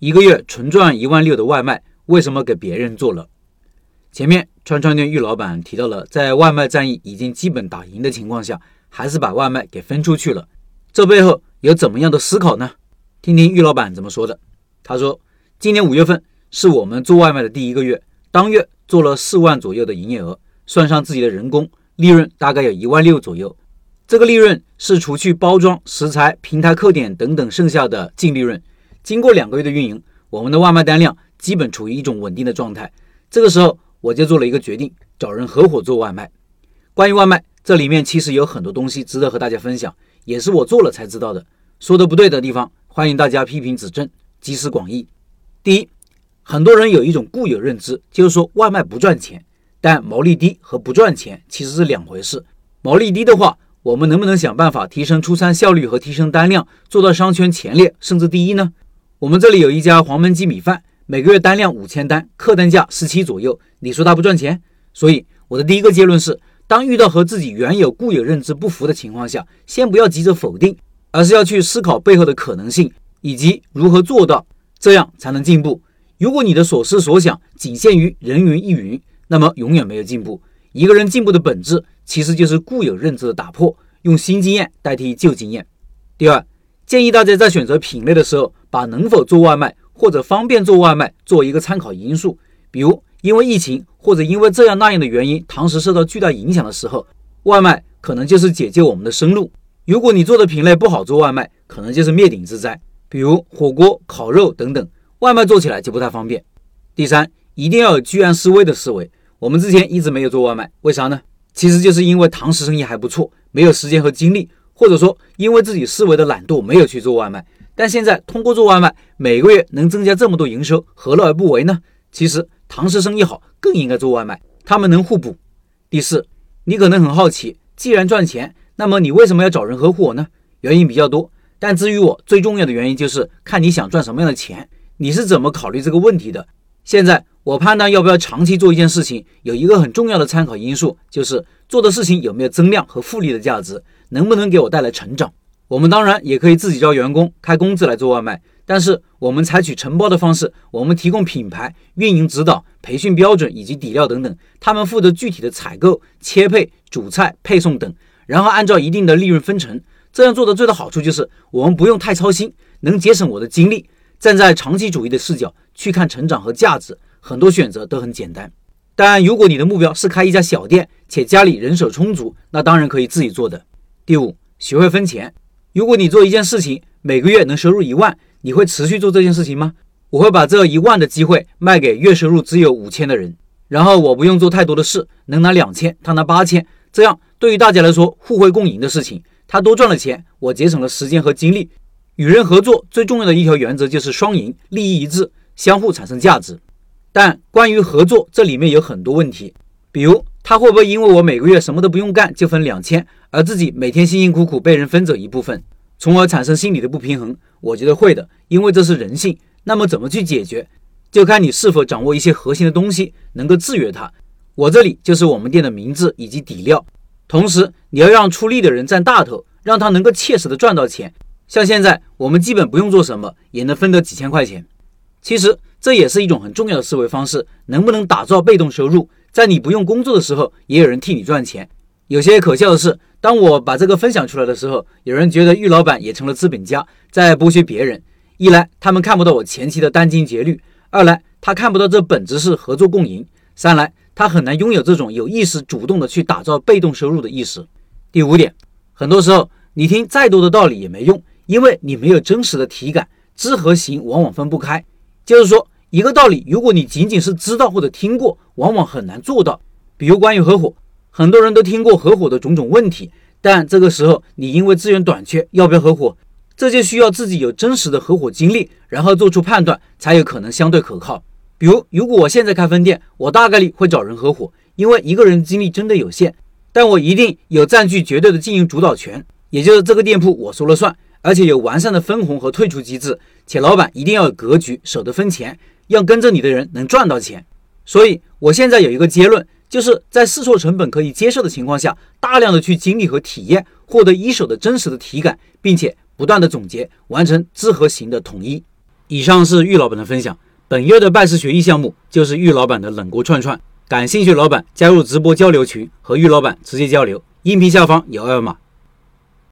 一个月纯赚一万六的外卖，为什么给别人做了？前面川川店玉老板提到了，在外卖战役已经基本打赢的情况下，还是把外卖给分出去了。这背后有怎么样的思考呢？听听玉老板怎么说的。他说，今年五月份是我们做外卖的第一个月，当月做了四万左右的营业额，算上自己的人工，利润大概有一万六左右。这个利润是除去包装、食材、平台客点等等剩下的净利润。经过两个月的运营，我们的外卖单量基本处于一种稳定的状态。这个时候，我就做了一个决定，找人合伙做外卖。关于外卖，这里面其实有很多东西值得和大家分享，也是我做了才知道的。说的不对的地方，欢迎大家批评指正，集思广益。第一，很多人有一种固有认知，就是说外卖不赚钱，但毛利低和不赚钱其实是两回事。毛利低的话，我们能不能想办法提升出餐效率和提升单量，做到商圈前列甚至第一呢？我们这里有一家黄焖鸡米饭，每个月单量五千单，客单价十七左右。你说它不赚钱？所以我的第一个结论是：当遇到和自己原有固有认知不符的情况下，先不要急着否定，而是要去思考背后的可能性以及如何做到，这样才能进步。如果你的所思所想仅限于人云亦云，那么永远没有进步。一个人进步的本质。其实就是固有认知的打破，用新经验代替旧经验。第二，建议大家在选择品类的时候，把能否做外卖或者方便做外卖做一个参考因素。比如，因为疫情或者因为这样那样的原因，堂食受到巨大影响的时候，外卖可能就是解救我们的生路。如果你做的品类不好做外卖，可能就是灭顶之灾。比如火锅、烤肉等等，外卖做起来就不太方便。第三，一定要有居安思危的思维。我们之前一直没有做外卖，为啥呢？其实就是因为堂食生意还不错，没有时间和精力，或者说因为自己思维的懒惰，没有去做外卖。但现在通过做外卖，每个月能增加这么多营收，何乐而不为呢？其实堂食生意好，更应该做外卖，他们能互补。第四，你可能很好奇，既然赚钱，那么你为什么要找人合伙呢？原因比较多，但至于我最重要的原因就是看你想赚什么样的钱，你是怎么考虑这个问题的。现在。我判断要不要长期做一件事情，有一个很重要的参考因素，就是做的事情有没有增量和复利的价值，能不能给我带来成长。我们当然也可以自己招员工，开工资来做外卖，但是我们采取承包的方式，我们提供品牌运营指导、培训标准以及底料等等，他们负责具体的采购、切配、主菜、配送等，然后按照一定的利润分成。这样做的最大好处就是我们不用太操心，能节省我的精力，站在长期主义的视角去看成长和价值。很多选择都很简单，但如果你的目标是开一家小店，且家里人手充足，那当然可以自己做的。第五，学会分钱。如果你做一件事情，每个月能收入一万，你会持续做这件事情吗？我会把这一万的机会卖给月收入只有五千的人，然后我不用做太多的事，能拿两千，他拿八千，这样对于大家来说互惠共赢的事情，他多赚了钱，我节省了时间和精力。与人合作最重要的一条原则就是双赢，利益一致，相互产生价值。但关于合作，这里面有很多问题，比如他会不会因为我每个月什么都不用干就分两千，而自己每天辛辛苦苦被人分走一部分，从而产生心理的不平衡？我觉得会的，因为这是人性。那么怎么去解决，就看你是否掌握一些核心的东西，能够制约他。我这里就是我们店的名字以及底料，同时你要让出力的人占大头，让他能够切实的赚到钱。像现在我们基本不用做什么，也能分得几千块钱。其实这也是一种很重要的思维方式，能不能打造被动收入，在你不用工作的时候，也有人替你赚钱。有些可笑的是，当我把这个分享出来的时候，有人觉得玉老板也成了资本家，在剥削别人。一来他们看不到我前期的殚精竭虑；二来他看不到这本质是合作共赢；三来他很难拥有这种有意识、主动的去打造被动收入的意识。第五点，很多时候你听再多的道理也没用，因为你没有真实的体感，知和行往往分不开。就是说，一个道理，如果你仅仅是知道或者听过，往往很难做到。比如关于合伙，很多人都听过合伙的种种问题，但这个时候你因为资源短缺，要不要合伙？这就需要自己有真实的合伙经历，然后做出判断，才有可能相对可靠。比如，如果我现在开分店，我大概率会找人合伙，因为一个人精力真的有限，但我一定有占据绝对的经营主导权，也就是这个店铺我说了算。而且有完善的分红和退出机制，且老板一定要有格局，舍得分钱，让跟着你的人能赚到钱。所以，我现在有一个结论，就是在试错成本可以接受的情况下，大量的去经历和体验，获得一手的真实的体感，并且不断的总结，完成知和行的统一。以上是玉老板的分享。本月的拜师学艺项目就是玉老板的冷锅串串，感兴趣老板加入直播交流群和玉老板直接交流，音频下方有二维码。